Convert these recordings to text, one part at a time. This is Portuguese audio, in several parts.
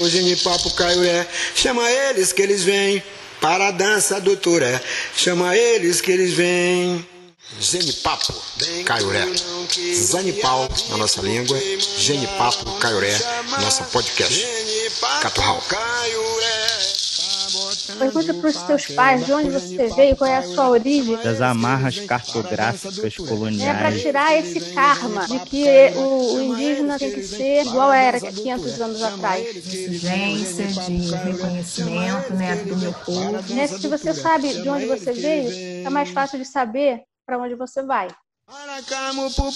O genipapo caiuré, chama eles que eles vêm para a dança do turé. Chama eles que eles vêm. Genipapo, Caiuré. Zanipau na nossa língua, Genipapo, Caiuré, nossa podcast. Caturral. Pergunta para os teus pais de onde você veio, qual é a sua origem. Das amarras cartográficas É para coloniais. tirar esse karma de que o, o indígena tem que ser igual era 500 anos atrás. exigência de reconhecimento né, do meu povo. Né? Se você sabe de onde você veio, é mais fácil de saber para onde você vai.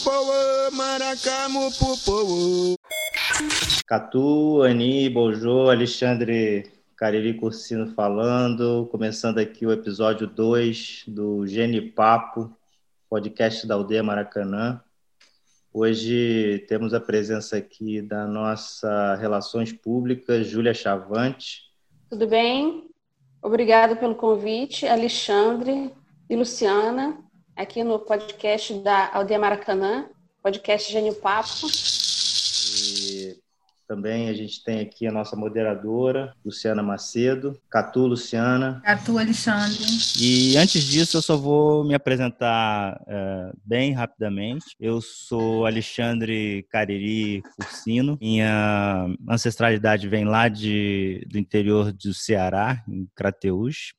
Povo, maracamu pro povo. Catu, Ani, Bojô, Alexandre Cariri Cursino falando, começando aqui o episódio 2 do Genipapo, podcast da Aldeia Maracanã. Hoje temos a presença aqui da nossa Relações Públicas, Júlia Chavante. Tudo bem? Obrigada pelo convite, Alexandre e Luciana, aqui no podcast da Aldeia Maracanã, podcast Gênio Papo. E também a gente tem aqui a nossa moderadora, Luciana Macedo. Catu, Luciana. Catu Alexandre. E antes disso, eu só vou me apresentar eh, bem rapidamente. Eu sou Alexandre Cariri Cursino. Minha ancestralidade vem lá de, do interior do Ceará, em Crateús.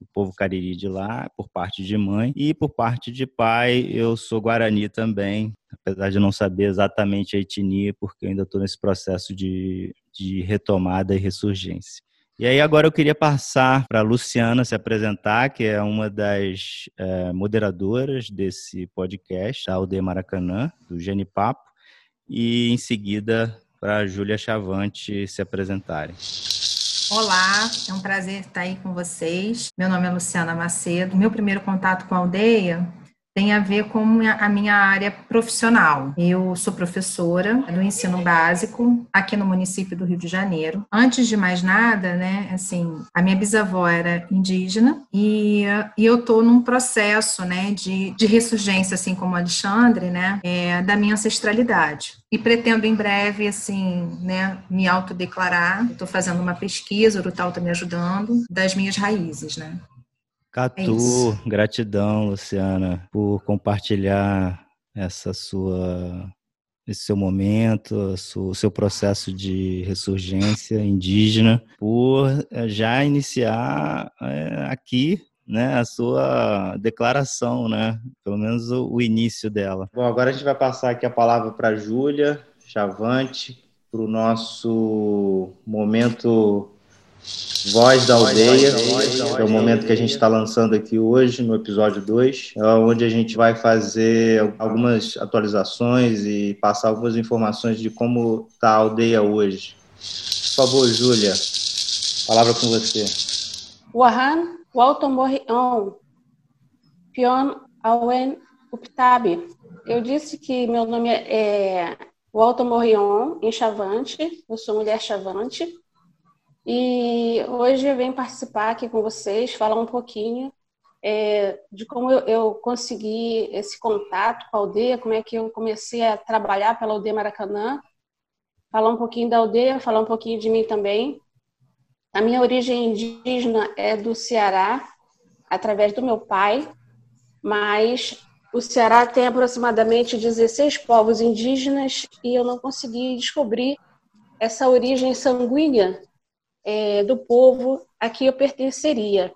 O povo cariri de lá, por parte de mãe. E por parte de pai, eu sou guarani também, apesar de não saber exatamente a etnia, porque ainda estou nesse processo de, de retomada e ressurgência. E aí agora eu queria passar para a Luciana se apresentar, que é uma das eh, moderadoras desse podcast, da Aldeia Maracanã, do Genipapo, e em seguida para a Júlia Chavante se apresentarem. Olá, é um prazer estar aí com vocês. Meu nome é Luciana Macedo. Meu primeiro contato com a aldeia tem a ver com a minha área profissional. Eu sou professora do ensino básico aqui no município do Rio de Janeiro. Antes de mais nada, né, assim, a minha bisavó era indígena e, e eu estou num processo, né, de, de ressurgência, assim como Alexandre, né, é, da minha ancestralidade. E pretendo em breve, assim, né, me autodeclarar. Estou fazendo uma pesquisa, o Rutal está me ajudando, das minhas raízes, né. Catu, isso. gratidão, Luciana, por compartilhar essa sua esse seu momento, o seu processo de ressurgência indígena, por eh, já iniciar eh, aqui né, a sua declaração, né? Pelo menos o, o início dela. Bom, agora a gente vai passar aqui a palavra para a Júlia Chavante, para o nosso momento Voz da Aldeia, que é o momento que a gente está lançando aqui hoje, no episódio 2, é onde a gente vai fazer algumas atualizações e passar algumas informações de como está a aldeia hoje. Por favor, Júlia, palavra com você. Wahan Waltomorion, Pion Awen Uptabi. Eu disse que meu nome é Waltomorion, em Chavante, eu sou mulher Chavante. E hoje eu venho participar aqui com vocês, falar um pouquinho é, de como eu, eu consegui esse contato com a aldeia, como é que eu comecei a trabalhar pela aldeia Maracanã, falar um pouquinho da aldeia, falar um pouquinho de mim também. A minha origem indígena é do Ceará, através do meu pai, mas o Ceará tem aproximadamente 16 povos indígenas e eu não consegui descobrir essa origem sanguínea é, do povo a que eu pertenceria.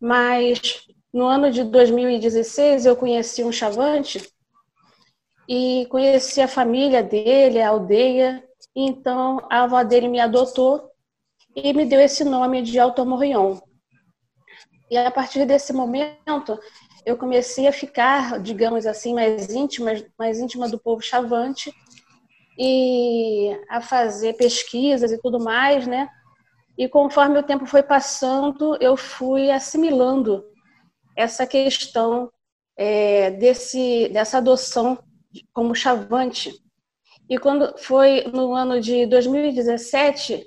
Mas no ano de 2016 eu conheci um chavante e conheci a família dele, a aldeia. Então a avó dele me adotou e me deu esse nome de Altomorrion. E a partir desse momento eu comecei a ficar, digamos assim, mais íntima, mais íntima do povo chavante e a fazer pesquisas e tudo mais, né? E conforme o tempo foi passando, eu fui assimilando essa questão é, desse, dessa adoção como chavante. E quando foi no ano de 2017,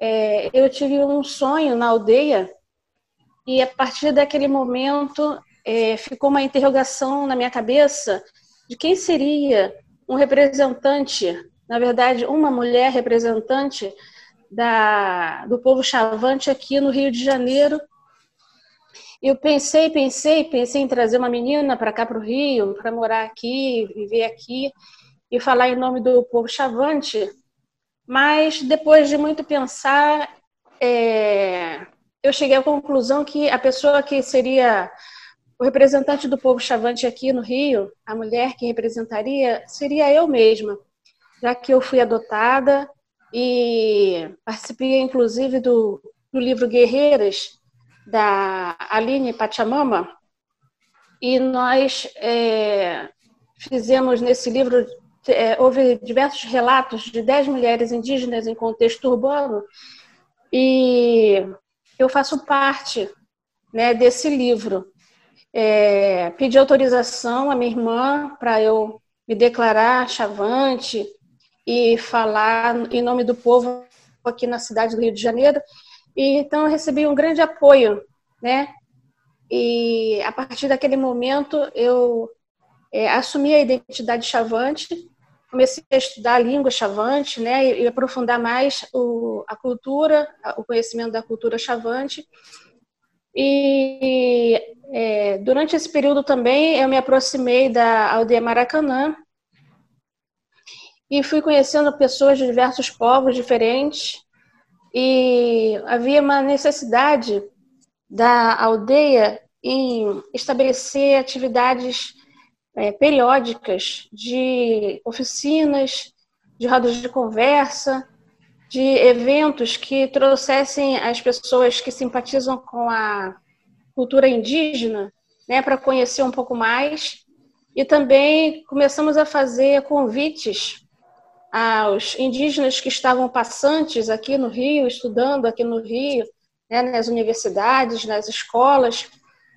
é, eu tive um sonho na aldeia e a partir daquele momento é, ficou uma interrogação na minha cabeça de quem seria um representante, na verdade, uma mulher representante da, do povo chavante aqui no Rio de Janeiro. Eu pensei, pensei, pensei em trazer uma menina para cá para o Rio, para morar aqui, viver aqui e falar em nome do povo chavante. Mas depois de muito pensar, é, eu cheguei à conclusão que a pessoa que seria o representante do povo chavante aqui no Rio, a mulher que representaria, seria eu mesma, já que eu fui adotada e participei, inclusive, do, do livro Guerreiras, da Aline Pachamama, e nós é, fizemos nesse livro, é, houve diversos relatos de dez mulheres indígenas em contexto urbano, e eu faço parte né, desse livro. É, pedi autorização à minha irmã para eu me declarar chavante e falar em nome do povo aqui na cidade do Rio de Janeiro. E, então, eu recebi um grande apoio, né? E a partir daquele momento, eu é, assumi a identidade chavante, comecei a estudar a língua chavante, né? E, e aprofundar mais o, a cultura, o conhecimento da cultura chavante. E é, durante esse período também eu me aproximei da aldeia Maracanã e fui conhecendo pessoas de diversos povos diferentes e havia uma necessidade da aldeia em estabelecer atividades é, periódicas de oficinas, de rodas de conversa, de eventos que trouxessem as pessoas que simpatizam com a cultura indígena, né, para conhecer um pouco mais. E também começamos a fazer convites aos indígenas que estavam passantes aqui no Rio, estudando aqui no Rio, né, nas universidades, nas escolas,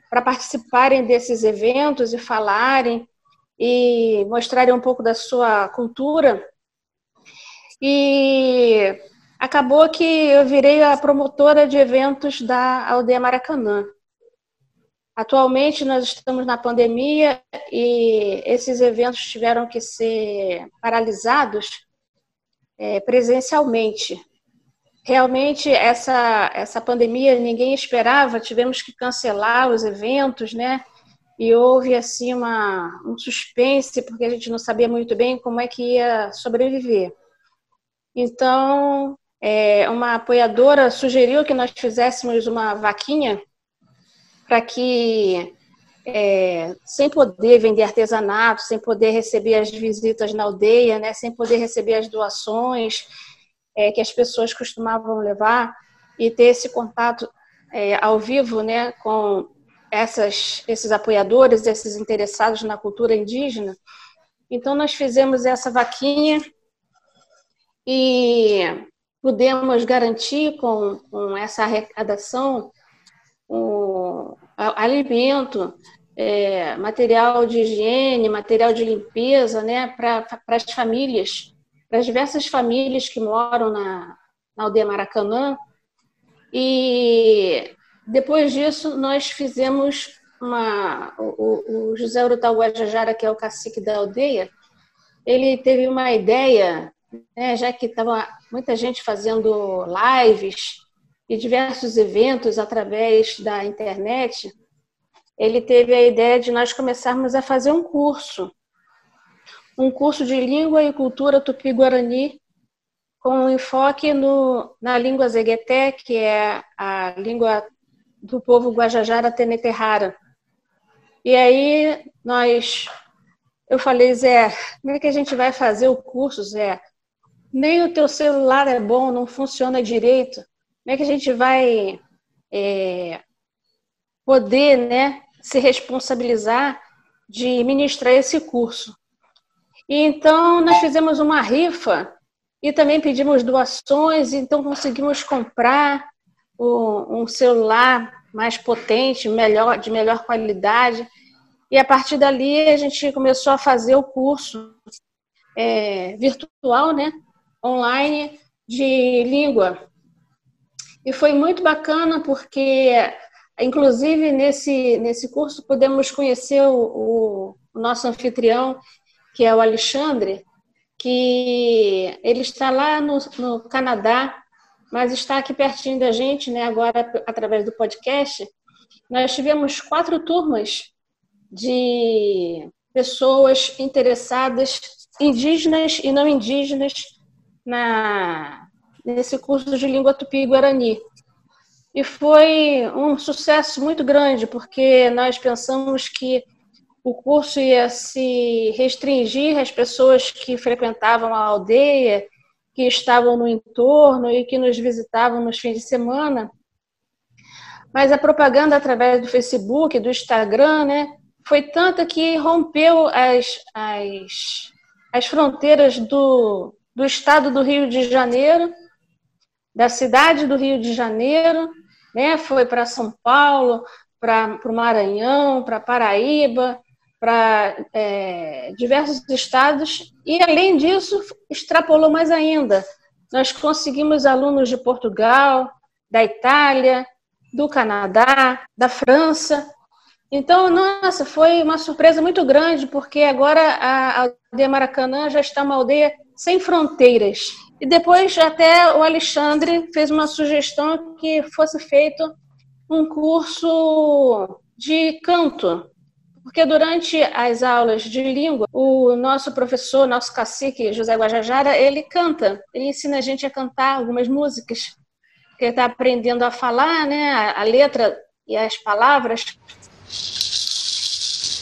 para participarem desses eventos e falarem e mostrarem um pouco da sua cultura e acabou que eu virei a promotora de eventos da Aldeia Maracanã. Atualmente nós estamos na pandemia e esses eventos tiveram que ser paralisados é, presencialmente. Realmente essa essa pandemia ninguém esperava, tivemos que cancelar os eventos, né? E houve assim uma um suspense porque a gente não sabia muito bem como é que ia sobreviver. Então, é, uma apoiadora sugeriu que nós fizéssemos uma vaquinha para que, é, sem poder vender artesanato, sem poder receber as visitas na aldeia, né, sem poder receber as doações é, que as pessoas costumavam levar e ter esse contato é, ao vivo né, com essas, esses apoiadores, esses interessados na cultura indígena. Então, nós fizemos essa vaquinha e pudemos garantir com, com essa arrecadação um, alimento, é, material de higiene, material de limpeza, né, para as famílias, para as diversas famílias que moram na, na aldeia Maracanã. E depois disso, nós fizemos uma. O, o José Urutau Guajajara, que é o cacique da aldeia, ele teve uma ideia né, já que estava muita gente fazendo lives e diversos eventos através da internet, ele teve a ideia de nós começarmos a fazer um curso, um curso de língua e cultura tupi-guarani, com enfoque no, na língua zegueté, que é a língua do povo Guajajara Teneterrara. E aí nós, eu falei, Zé, como é que a gente vai fazer o curso, Zé? nem o teu celular é bom, não funciona direito, como é que a gente vai é, poder né, se responsabilizar de ministrar esse curso? E então nós fizemos uma rifa e também pedimos doações, então conseguimos comprar um celular mais potente, melhor, de melhor qualidade. E a partir dali a gente começou a fazer o curso é, virtual, né? online de língua. E foi muito bacana porque, inclusive, nesse, nesse curso, podemos conhecer o, o nosso anfitrião, que é o Alexandre, que ele está lá no, no Canadá, mas está aqui pertinho da gente, né, agora através do podcast. Nós tivemos quatro turmas de pessoas interessadas, indígenas e não indígenas, na, nesse curso de língua tupi-guarani. E foi um sucesso muito grande, porque nós pensamos que o curso ia se restringir às pessoas que frequentavam a aldeia, que estavam no entorno e que nos visitavam nos fins de semana. Mas a propaganda através do Facebook, do Instagram, né, foi tanta que rompeu as, as, as fronteiras do, do estado do Rio de Janeiro, da cidade do Rio de Janeiro, né? Foi para São Paulo, para o Maranhão, para Paraíba, para é, diversos estados e, além disso, extrapolou mais ainda. Nós conseguimos alunos de Portugal, da Itália, do Canadá, da França. Então, nossa, foi uma surpresa muito grande, porque agora a aldeia Maracanã já está uma aldeia sem fronteiras. E depois até o Alexandre fez uma sugestão que fosse feito um curso de canto, porque durante as aulas de língua, o nosso professor, nosso cacique, José Guajajara, ele canta, ele ensina a gente a cantar algumas músicas, que ele está aprendendo a falar, né, a, a letra e as palavras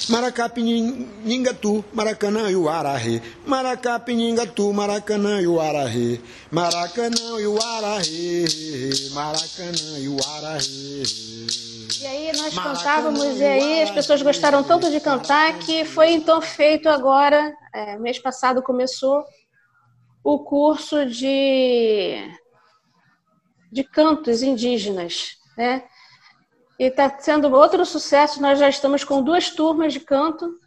Maracapininga Maracanã e o Arahe. Maracapininga Maracanã e o. Maracanã e o. Maracanã e o. E aí nós cantávamos e aí as pessoas gostaram tanto de cantar que foi então feito agora, é, mês passado começou o curso de de cantos indígenas, né? E está sendo outro sucesso. Nós já estamos com duas turmas de canto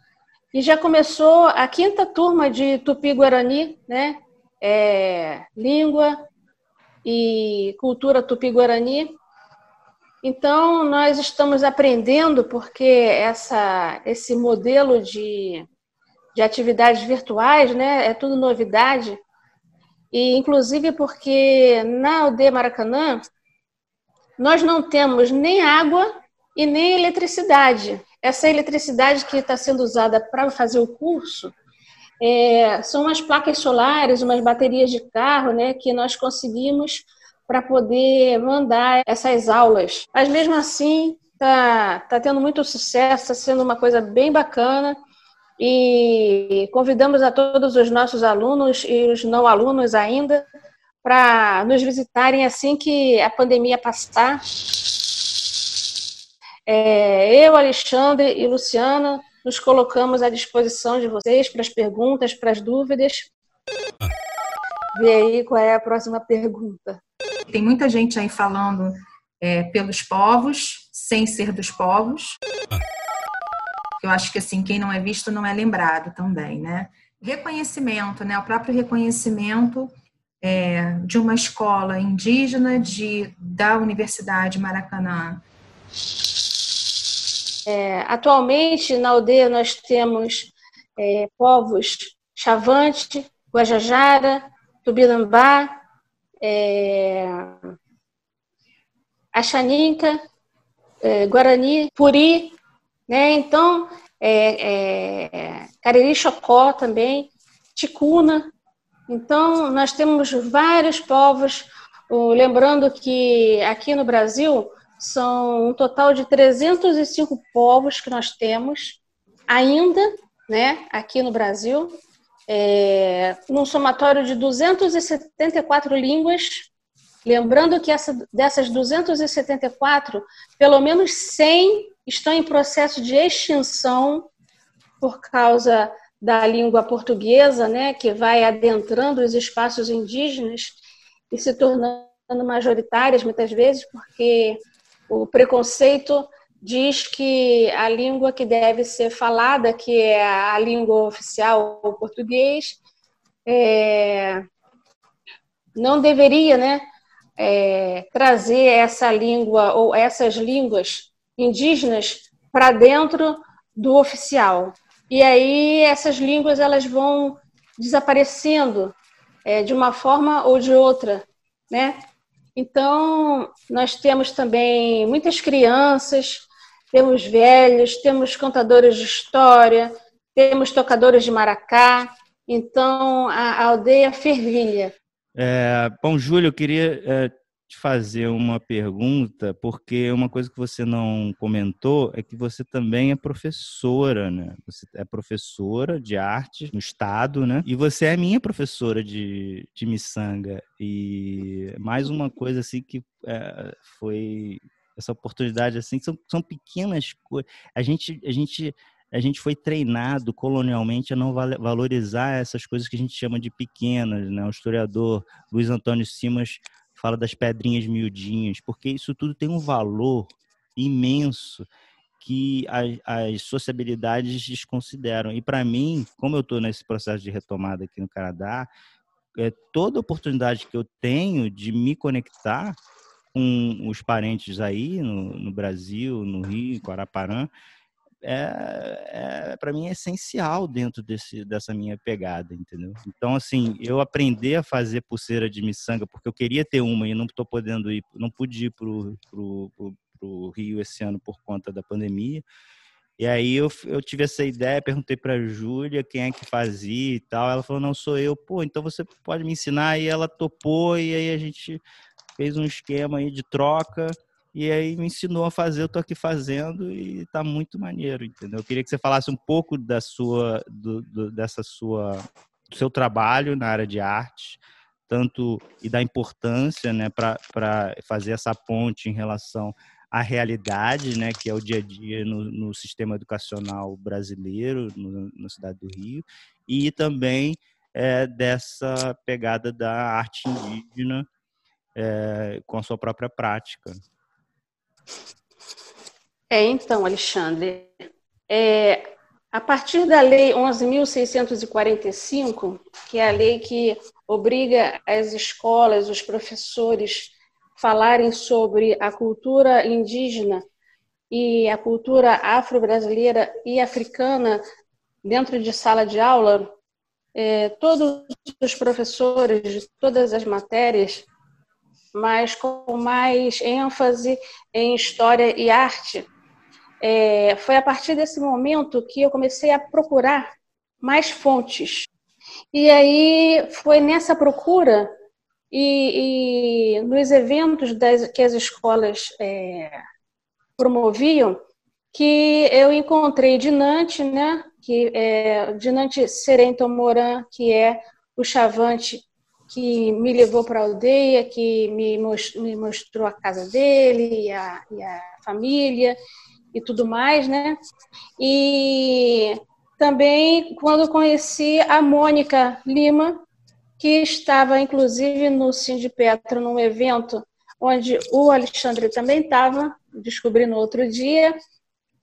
e já começou a quinta turma de Tupi-Guarani, né? É, língua e cultura Tupi-Guarani. Então, nós estamos aprendendo, porque essa, esse modelo de, de atividades virtuais né, é tudo novidade, e inclusive porque na aldeia Maracanã nós não temos nem água e nem eletricidade. Essa eletricidade que está sendo usada para fazer o curso é, são umas placas solares, umas baterias de carro, né, que nós conseguimos para poder mandar essas aulas. Mas mesmo assim, está tá tendo muito sucesso, está sendo uma coisa bem bacana. E convidamos a todos os nossos alunos e os não alunos ainda para nos visitarem assim que a pandemia passar. É, eu, Alexandre e Luciana nos colocamos à disposição de vocês para as perguntas, para as dúvidas. Vê aí qual é a próxima pergunta. Tem muita gente aí falando é, pelos povos, sem ser dos povos. Eu acho que assim, quem não é visto não é lembrado também, né? Reconhecimento, né? O próprio reconhecimento é, de uma escola indígena de, da Universidade Maracanã? É, atualmente, na aldeia, nós temos é, povos Chavante, Guajajara, Tubinambá, é, Axaninca, é, Guarani, Puri, né? Então, é, é, Cariri Chocó também, Ticuna, então, nós temos vários povos, lembrando que aqui no Brasil são um total de 305 povos que nós temos ainda, né, aqui no Brasil, é, num somatório de 274 línguas. Lembrando que essa, dessas 274, pelo menos 100 estão em processo de extinção por causa da língua portuguesa, né, que vai adentrando os espaços indígenas e se tornando majoritárias muitas vezes, porque o preconceito diz que a língua que deve ser falada, que é a língua oficial, o português, é, não deveria, né, é, trazer essa língua ou essas línguas indígenas para dentro do oficial. E aí essas línguas elas vão desaparecendo é, de uma forma ou de outra, né? Então nós temos também muitas crianças, temos velhos, temos contadores de história, temos tocadores de maracá. Então a, a aldeia fervilha. É, bom, Júlio, eu queria é, te fazer uma pergunta, porque uma coisa que você não comentou é que você também é professora, né? Você é professora de arte no estado, né? E você é minha professora de, de miçanga. E mais uma coisa assim que é, foi essa oportunidade assim, são, são pequenas coisas. A gente, a gente a gente foi treinado colonialmente a não valorizar essas coisas que a gente chama de pequenas, né? O historiador Luiz Antônio Simas fala das pedrinhas miudinhas, porque isso tudo tem um valor imenso que as, as sociabilidades desconsideram. E para mim, como eu estou nesse processo de retomada aqui no Canadá, é, toda oportunidade que eu tenho de me conectar com os parentes aí no, no Brasil, no Rio, em Guaraparã, é, é para mim é essencial dentro desse, dessa minha pegada, entendeu? Então, assim, eu aprender a fazer pulseira de miçanga, porque eu queria ter uma e não estou podendo ir, não pude ir pro, pro, pro, pro Rio esse ano por conta da pandemia. E aí eu, eu tive essa ideia, perguntei para Júlia quem é que fazia e tal. Ela falou, não, sou eu. Pô, então você pode me ensinar. E ela topou, e aí a gente fez um esquema aí de troca. E aí me ensinou a fazer, eu tô aqui fazendo e tá muito maneiro, entendeu? Eu queria que você falasse um pouco da sua, do, do, dessa sua, do seu trabalho na área de arte, tanto e da importância, né, para fazer essa ponte em relação à realidade, né, que é o dia a dia no, no sistema educacional brasileiro, no, na cidade do Rio, e também é, dessa pegada da arte indígena é, com a sua própria prática. É, então, Alexandre, é, a partir da Lei 11.645, que é a lei que obriga as escolas, os professores, falarem sobre a cultura indígena e a cultura afro-brasileira e africana dentro de sala de aula, é, todos os professores de todas as matérias mas com mais ênfase em história e arte. É, foi a partir desse momento que eu comecei a procurar mais fontes. E aí foi nessa procura e, e nos eventos das, que as escolas é, promoviam que eu encontrei Dinante, né, que é Dinante Serento Moran, que é o chavante que me levou para a aldeia, que me mostrou, a casa dele e a, e a, família e tudo mais, né? E também quando conheci a Mônica Lima, que estava inclusive no Cindy Petro num evento onde o Alexandre também estava, descobri no outro dia,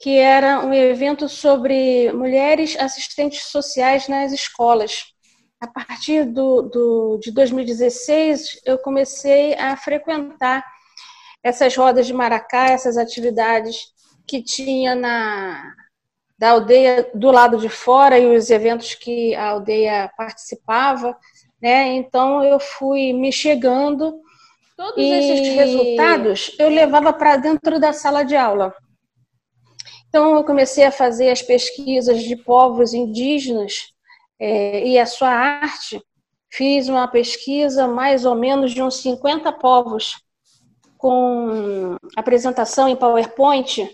que era um evento sobre mulheres assistentes sociais nas escolas a partir do, do, de 2016, eu comecei a frequentar essas rodas de maracá, essas atividades que tinha na da aldeia do lado de fora e os eventos que a aldeia participava, né? Então eu fui me chegando. Todos e... esses resultados eu levava para dentro da sala de aula. Então eu comecei a fazer as pesquisas de povos indígenas é, e a sua arte, fiz uma pesquisa mais ou menos de uns 50 povos com apresentação em PowerPoint,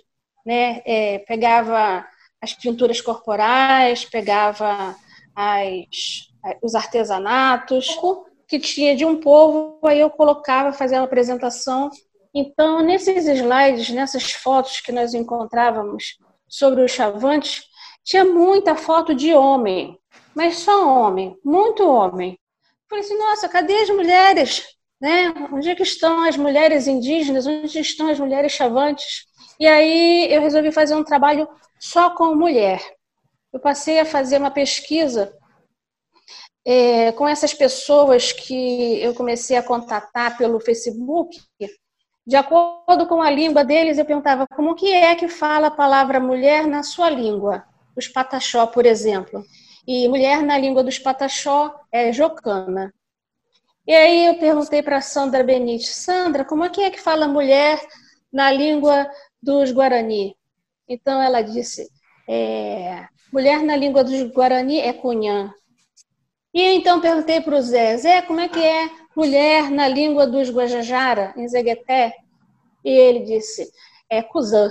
né? É, pegava as pinturas corporais, pegava as, os artesanatos que tinha de um povo, aí eu colocava, fazia uma apresentação. Então, nesses slides, nessas fotos que nós encontrávamos sobre os chavantes, tinha muita foto de homem, mas só homem, muito homem. Falei assim, nossa, cadê as mulheres? Né? Onde é que estão as mulheres indígenas? Onde estão as mulheres chavantes? E aí eu resolvi fazer um trabalho só com mulher. Eu passei a fazer uma pesquisa é, com essas pessoas que eu comecei a contatar pelo Facebook. De acordo com a língua deles, eu perguntava como que é que fala a palavra mulher na sua língua. os pataxó, por exemplo. E mulher na língua dos pataxó é jocana. E aí eu perguntei para Sandra Benite, Sandra, como é que é que fala mulher na língua dos Guarani? Então ela disse, é, mulher na língua dos Guarani é cunhã. E então perguntei para o Zé, Zé, como é que é mulher na língua dos Guajajara, em Zegueté? E ele disse, é cuzã.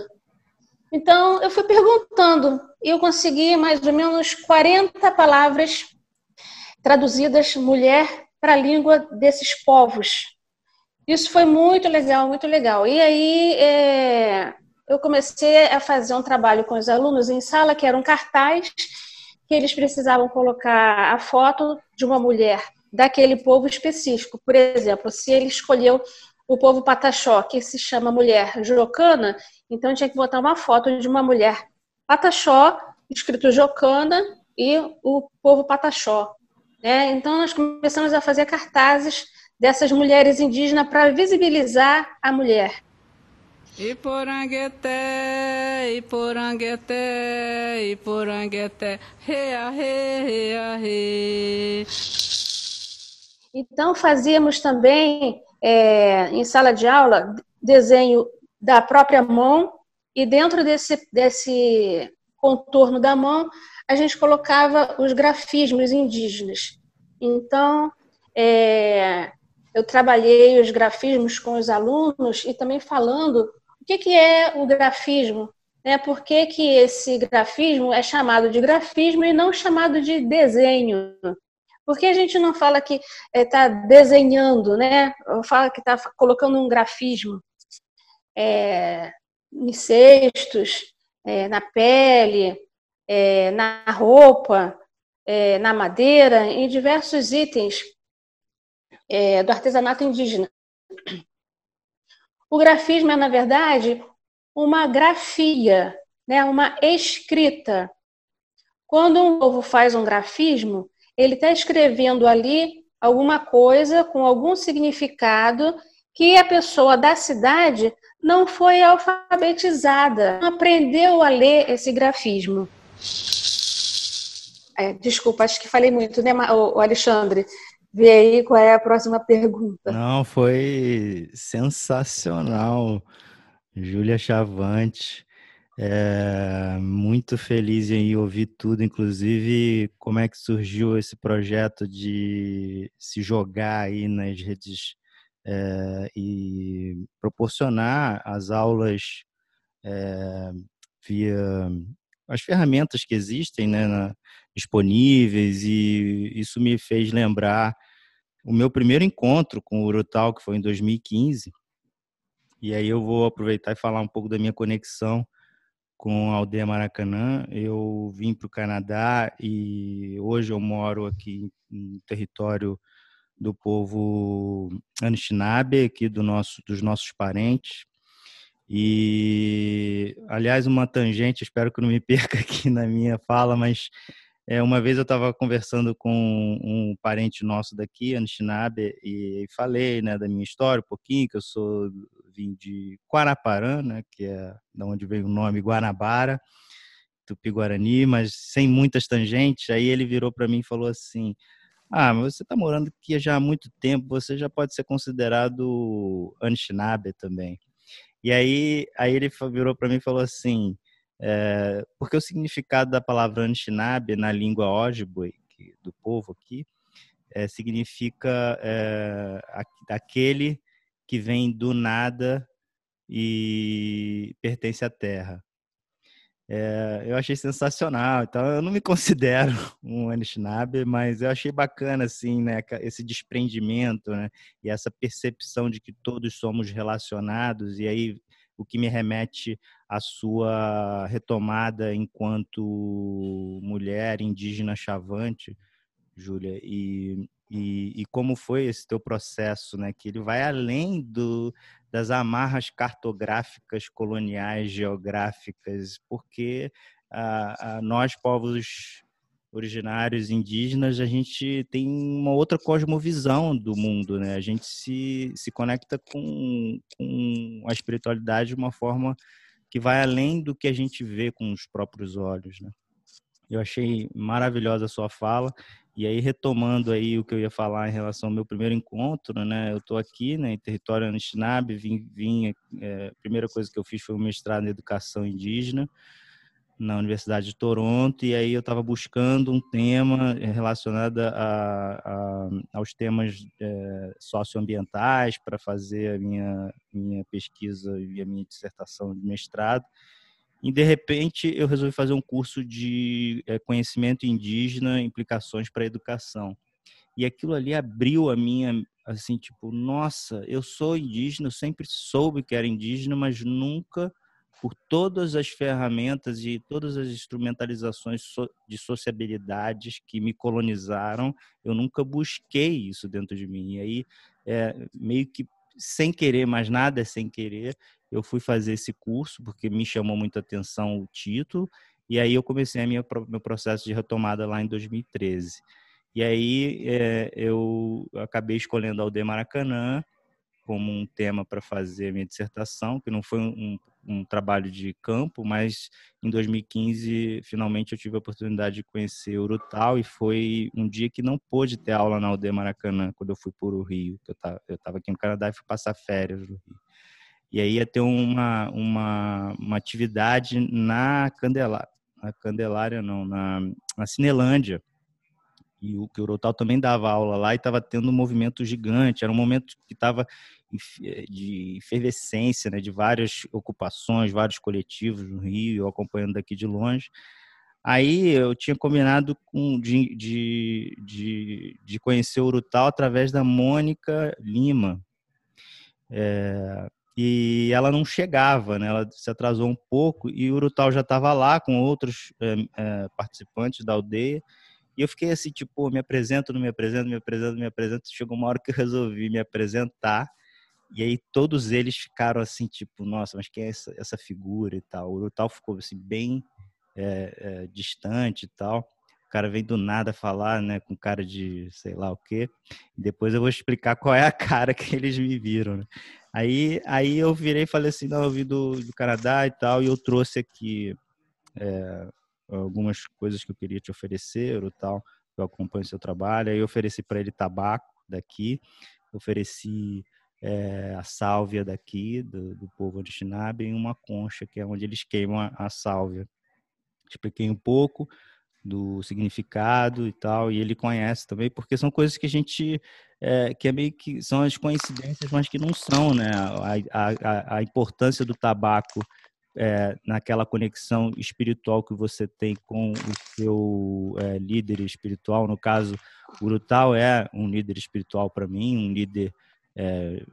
Então eu fui perguntando e eu consegui mais ou menos 40 palavras traduzidas mulher para a língua desses povos. Isso foi muito legal, muito legal. E aí é, eu comecei a fazer um trabalho com os alunos em sala, que era um cartaz que eles precisavam colocar a foto de uma mulher daquele povo específico. Por exemplo, se ele escolheu o povo pataxó, que se chama mulher jocana, então tinha que botar uma foto de uma mulher pataxó, escrito jocana, e o povo pataxó. Né? Então nós começamos a fazer cartazes dessas mulheres indígenas para visibilizar a mulher. Iporangueté, Iporangueté, Iporangueté, rea, re, rea, re. Então fazíamos também é, em sala de aula desenho da própria mão e dentro desse, desse contorno da mão a gente colocava os grafismos indígenas. Então é, eu trabalhei os grafismos com os alunos e também falando que, que é o grafismo? Né? Por que, que esse grafismo é chamado de grafismo e não chamado de desenho? Por que a gente não fala que está é, desenhando, né? Fala que está colocando um grafismo é, em cestos, é, na pele, na roupa, na madeira, em diversos itens do artesanato indígena. O grafismo é, na verdade, uma grafia, né? uma escrita. Quando um povo faz um grafismo, ele está escrevendo ali alguma coisa com algum significado que a pessoa da cidade não foi alfabetizada, não aprendeu a ler esse grafismo. É, desculpa, acho que falei muito, né, o Alexandre? Vê aí qual é a próxima pergunta. Não, foi sensacional, Júlia Chavante. É, muito feliz em ouvir tudo, inclusive como é que surgiu esse projeto de se jogar aí nas redes é, e proporcionar as aulas é, via as ferramentas que existem né, na, disponíveis e isso me fez lembrar o meu primeiro encontro com o Urutau, que foi em 2015. E aí eu vou aproveitar e falar um pouco da minha conexão com a aldeia Maracanã. Eu vim para o Canadá e hoje eu moro aqui no território do povo Anishinaabe, aqui do nosso, dos nossos parentes. E, aliás, uma tangente, espero que não me perca aqui na minha fala, mas é, uma vez eu estava conversando com um parente nosso daqui, Anishinaabe, e falei né, da minha história um pouquinho, que eu sou vim de Guaraparã, né, que é da onde veio o nome Guanabara, Tupi-Guarani, mas sem muitas tangentes. Aí ele virou para mim e falou assim: Ah, mas você está morando aqui já há muito tempo, você já pode ser considerado Anishinaabe também. E aí, aí ele virou para mim e falou assim: é, porque o significado da palavra Anishinaabe na língua Ojibwe, do povo aqui, é, significa é, aquele que vem do nada e pertence à terra. É, eu achei sensacional. Então, eu não me considero um Anishinaabe, mas eu achei bacana, assim, né, esse desprendimento, né, e essa percepção de que todos somos relacionados, e aí o que me remete à sua retomada enquanto mulher indígena chavante, Júlia, e, e, e, como foi esse teu processo, né? Que ele vai além do, das amarras cartográficas, coloniais, geográficas, porque a, a nós, povos originários indígenas, a gente tem uma outra cosmovisão do mundo, né? A gente se, se conecta com, com a espiritualidade de uma forma que vai além do que a gente vê com os próprios olhos, né? Eu achei maravilhosa a sua fala. E aí, retomando aí o que eu ia falar em relação ao meu primeiro encontro, né? Eu estou aqui, né, em território Anishinaabe, vim, vim é, a primeira coisa que eu fiz foi um mestrado em educação indígena na Universidade de Toronto, e aí eu estava buscando um tema relacionado a, a, aos temas é, socioambientais para fazer a minha, minha pesquisa e a minha dissertação de mestrado. E, de repente, eu resolvi fazer um curso de é, conhecimento indígena, implicações para a educação. E aquilo ali abriu a minha, assim, tipo, nossa, eu sou indígena, eu sempre soube que era indígena, mas nunca por todas as ferramentas e todas as instrumentalizações de sociabilidades que me colonizaram, eu nunca busquei isso dentro de mim. E aí, é, meio que sem querer, mais nada é sem querer, eu fui fazer esse curso porque me chamou muita atenção o título. E aí eu comecei a minha, meu processo de retomada lá em 2013. E aí é, eu acabei escolhendo Aldeia Maracanã, como um tema para fazer minha dissertação, que não foi um, um, trabalho de campo, mas em 2015 finalmente eu tive a oportunidade de conhecer Urutau e foi um dia que não pôde ter aula na aldeia Maracanã quando eu fui para o Rio, que eu estava aqui no Canadá e fui passar férias no Rio. E aí ia ter uma, uma, uma atividade na Candelária, na Candelária não, na, na Cinelândia, e o que o Urotal também dava aula lá e estava tendo um movimento gigante. Era um momento que estava eh, de efervescência, né, de várias ocupações, vários coletivos no Rio, eu acompanhando daqui de longe. Aí eu tinha combinado com, de, de, de, de conhecer o Urutau através da Mônica Lima. É, e ela não chegava, né? ela se atrasou um pouco e o Urutau já estava lá com outros é, é, participantes da aldeia e eu fiquei assim, tipo, me apresento, não me apresento, me apresento, me apresento. Chegou uma hora que eu resolvi me apresentar. E aí todos eles ficaram assim, tipo, nossa, mas quem é essa, essa figura e tal? O Urutau ficou assim, bem é, é, distante e tal. O cara vem do nada falar, né, com cara de sei lá o quê. E depois eu vou explicar qual é a cara que eles me viram, né? Aí, aí eu virei e falei assim, não, eu vim do, do Canadá e tal, e eu trouxe aqui é, algumas coisas que eu queria te oferecer ou tal. Eu acompanho seu trabalho. Aí eu ofereci para ele tabaco daqui, ofereci é, a sálvia daqui, do, do povo Anishinaabe, em uma concha, que é onde eles queimam a, a sálvia. Expliquei um pouco do significado e tal, e ele conhece também, porque são coisas que a gente, é, que é meio que são as coincidências, mas que não são, né? A, a, a importância do tabaco é, naquela conexão espiritual que você tem com o seu é, líder espiritual. No caso, o Urutau é um líder espiritual para mim, um líder é,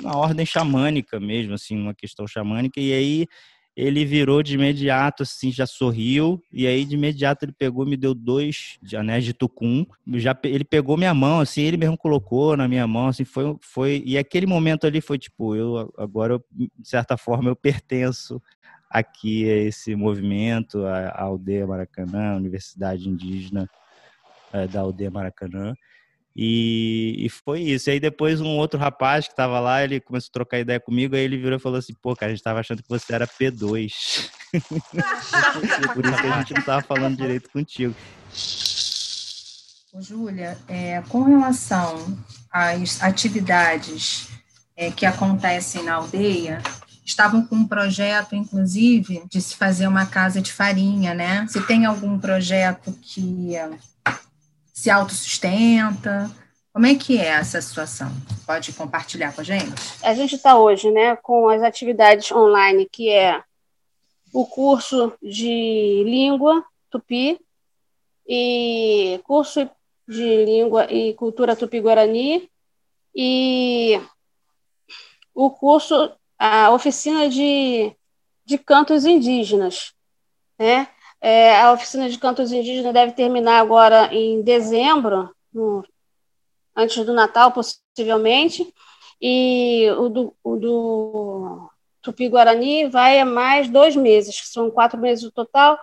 na ordem xamânica mesmo, assim, uma questão xamânica. E aí ele virou de imediato, assim, já sorriu, e aí de imediato ele pegou, me deu dois de anéis de tucum, já, ele pegou minha mão, assim, ele mesmo colocou na minha mão, assim, foi, foi, e aquele momento ali foi tipo, eu, agora, eu, de certa forma, eu pertenço aqui a esse movimento, a, a aldeia Maracanã, a Universidade Indígena é, da aldeia Maracanã, e, e, foi isso. E aí depois um outro rapaz que estava lá, ele começou a trocar ideia comigo, aí ele virou e falou assim, pô, cara, a gente estava achando que você era P2. Por isso que a gente não estava falando direito contigo. Júlia, é, com relação às atividades é, que acontecem na aldeia, estavam com um projeto, inclusive, de se fazer uma casa de farinha, né? Se tem algum projeto que se autossustenta? Como é que é essa situação? Pode compartilhar com a gente? A gente está hoje né, com as atividades online, que é o curso de língua tupi e curso de língua e cultura tupi-guarani e o curso, a oficina de, de cantos indígenas, né? É, a oficina de cantos indígenas deve terminar agora em dezembro, no, antes do Natal, possivelmente. E o do, o do Tupi-Guarani vai a mais dois meses, que são quatro meses no total.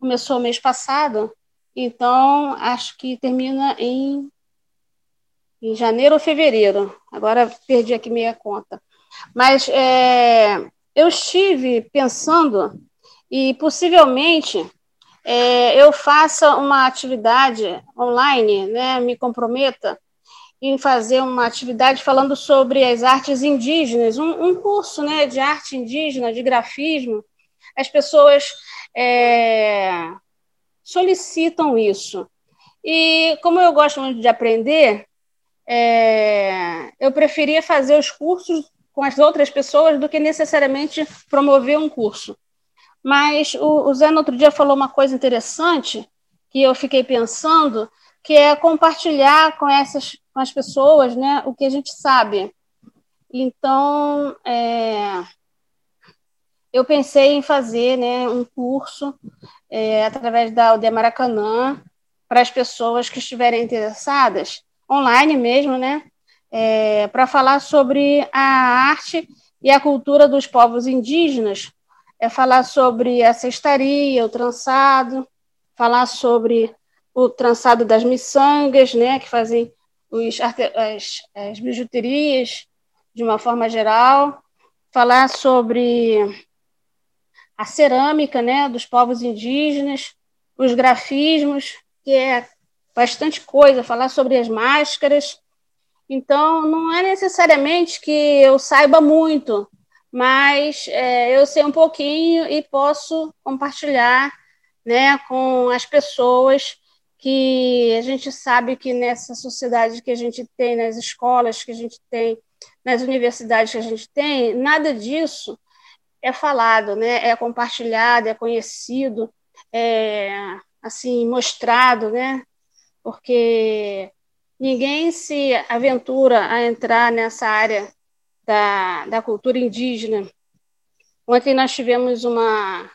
Começou mês passado, então acho que termina em, em janeiro ou fevereiro. Agora perdi aqui meia conta. Mas é, eu estive pensando e possivelmente é, eu faça uma atividade online, né, me comprometa em fazer uma atividade falando sobre as artes indígenas, um, um curso né, de arte indígena, de grafismo. As pessoas é, solicitam isso. E como eu gosto muito de aprender, é, eu preferia fazer os cursos com as outras pessoas do que necessariamente promover um curso. Mas o, o Zé, no outro dia, falou uma coisa interessante que eu fiquei pensando, que é compartilhar com essas com as pessoas né, o que a gente sabe. Então, é, eu pensei em fazer né, um curso é, através da Aldeia Maracanã para as pessoas que estiverem interessadas, online mesmo, né, é, para falar sobre a arte e a cultura dos povos indígenas, é falar sobre a cestaria, o trançado, falar sobre o trançado das miçangas, né, que fazem os, as, as bijuterias de uma forma geral, falar sobre a cerâmica né, dos povos indígenas, os grafismos, que é bastante coisa, falar sobre as máscaras. Então, não é necessariamente que eu saiba muito, mas é, eu sei um pouquinho e posso compartilhar né, com as pessoas que a gente sabe que nessa sociedade que a gente tem, nas escolas que a gente tem, nas universidades que a gente tem, nada disso é falado, né? é compartilhado, é conhecido, é assim mostrado, né? porque ninguém se aventura a entrar nessa área da, da cultura indígena. Ontem nós tivemos uma,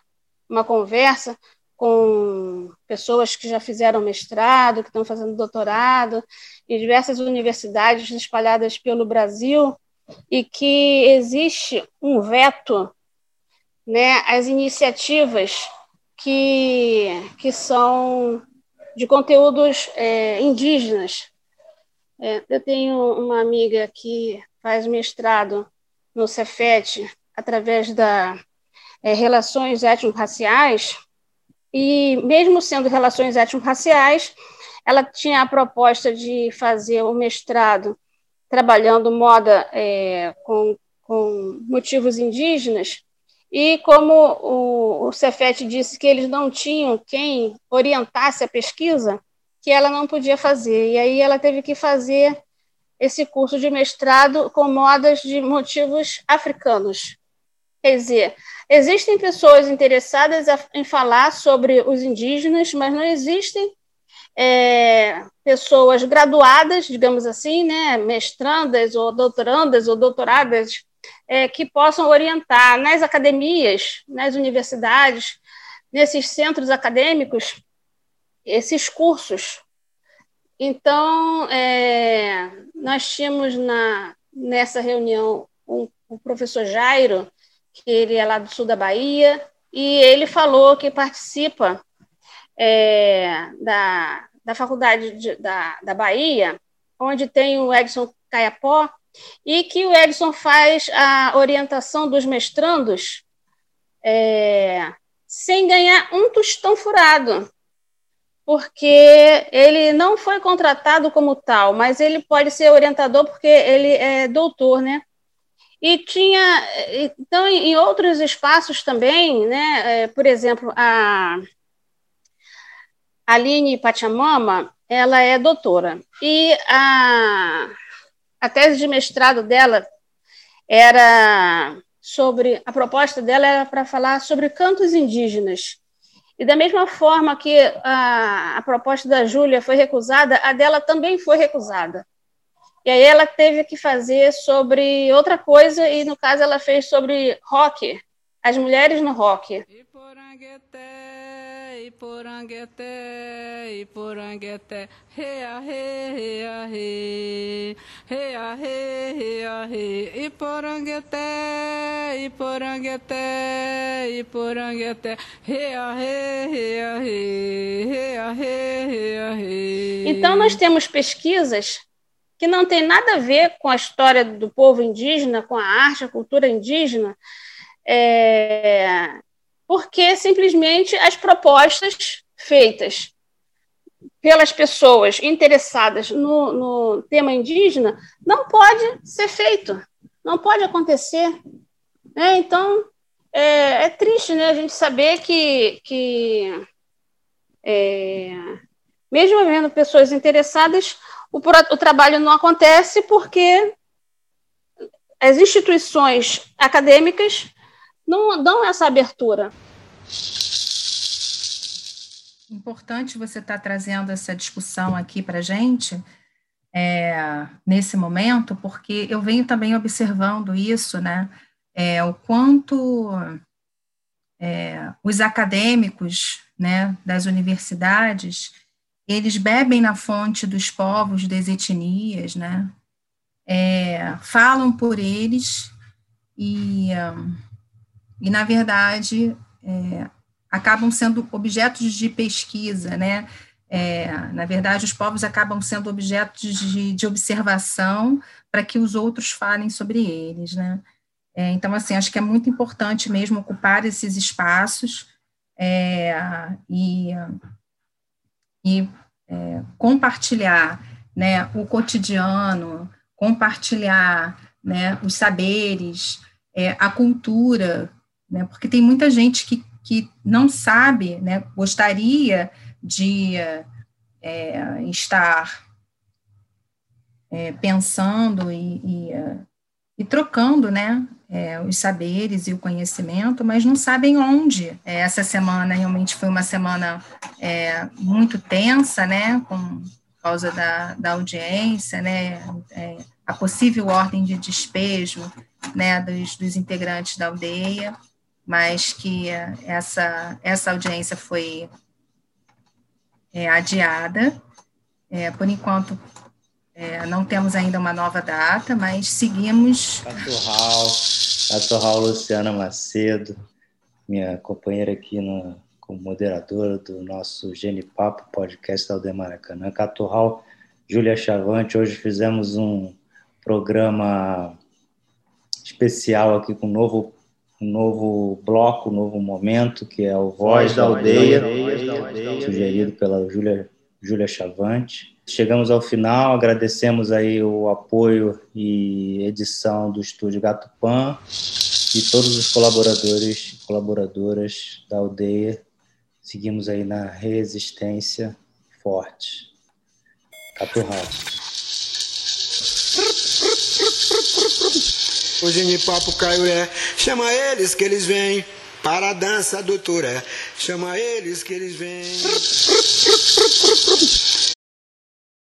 uma conversa com pessoas que já fizeram mestrado, que estão fazendo doutorado, em diversas universidades espalhadas pelo Brasil, e que existe um veto né, às iniciativas que, que são de conteúdos é, indígenas. É, eu tenho uma amiga que faz mestrado no Cefet através da é, Relações Étnico-Raciais, e mesmo sendo relações étnico-raciais, ela tinha a proposta de fazer o mestrado trabalhando moda é, com, com motivos indígenas, e como o, o Cefet disse que eles não tinham quem orientasse a pesquisa, que ela não podia fazer. E aí ela teve que fazer esse curso de mestrado com modas de motivos africanos. Quer dizer, Existem pessoas interessadas em falar sobre os indígenas, mas não existem é, pessoas graduadas, digamos assim, né, mestrandas ou doutorandas ou doutoradas, é, que possam orientar nas academias, nas universidades, nesses centros acadêmicos, esses cursos. Então, é, nós tínhamos na, nessa reunião um, o professor Jairo, que ele é lá do sul da Bahia, e ele falou que participa é, da, da Faculdade de, da, da Bahia, onde tem o Edson Caiapó, e que o Edson faz a orientação dos mestrandos é, sem ganhar um tostão furado, porque ele não foi contratado como tal, mas ele pode ser orientador porque ele é doutor, né? E tinha, então, em outros espaços também, né, é, por exemplo, a Aline Pachamama, ela é doutora, e a, a tese de mestrado dela era sobre, a proposta dela era para falar sobre cantos indígenas, e da mesma forma que a, a proposta da Júlia foi recusada, a dela também foi recusada. E aí ela teve que fazer sobre outra coisa, e no caso ela fez sobre rock, as mulheres no rock. Então nós temos pesquisas que não tem nada a ver com a história do povo indígena, com a arte, a cultura indígena, é, porque simplesmente as propostas feitas pelas pessoas interessadas no, no tema indígena não pode ser feito, não pode acontecer. Né? Então, é, é, triste né, a gente saber que, que é, mesmo havendo pessoas interessadas, o, o trabalho não acontece porque as instituições acadêmicas não dão essa abertura. Importante você estar tá trazendo essa discussão aqui para a gente, é, nesse momento, porque eu venho também observando isso, né? É, o quanto é, os acadêmicos né, das universidades, eles bebem na fonte dos povos, das etnias, né? É, falam por eles e, e na verdade, é, acabam sendo objetos de pesquisa, né? É, na verdade, os povos acabam sendo objetos de, de observação para que os outros falem sobre eles, né? É, então, assim, acho que é muito importante mesmo ocupar esses espaços é, e, e é, compartilhar né, o cotidiano, compartilhar né, os saberes, é, a cultura, né, porque tem muita gente que que não sabe, né, gostaria de é, estar é, pensando e, e, e, trocando, né, é, os saberes e o conhecimento, mas não sabem onde. É, essa semana realmente foi uma semana é, muito tensa, né, com por causa da, da audiência, né, é, a possível ordem de despejo, né, dos, dos integrantes da aldeia mas que essa, essa audiência foi é, adiada. É, por enquanto, é, não temos ainda uma nova data, mas seguimos. Catorral, Catorral Luciana Macedo, minha companheira aqui no, como moderadora do nosso Genipapo podcast da Aldemaracanã. Catorral, Júlia Chavante, hoje fizemos um programa especial aqui com um novo um novo bloco, um novo momento, que é o Voz da Aldeia, sugerido pela Júlia Júlia Chavante. Chegamos ao final, agradecemos aí o apoio e edição do Estúdio Gato Pan e todos os colaboradores e colaboradoras da aldeia. Seguimos aí na resistência forte. Caturral. O genipapo caiuré, chama eles que eles vêm para a dança doutora. Chama eles que eles vêm.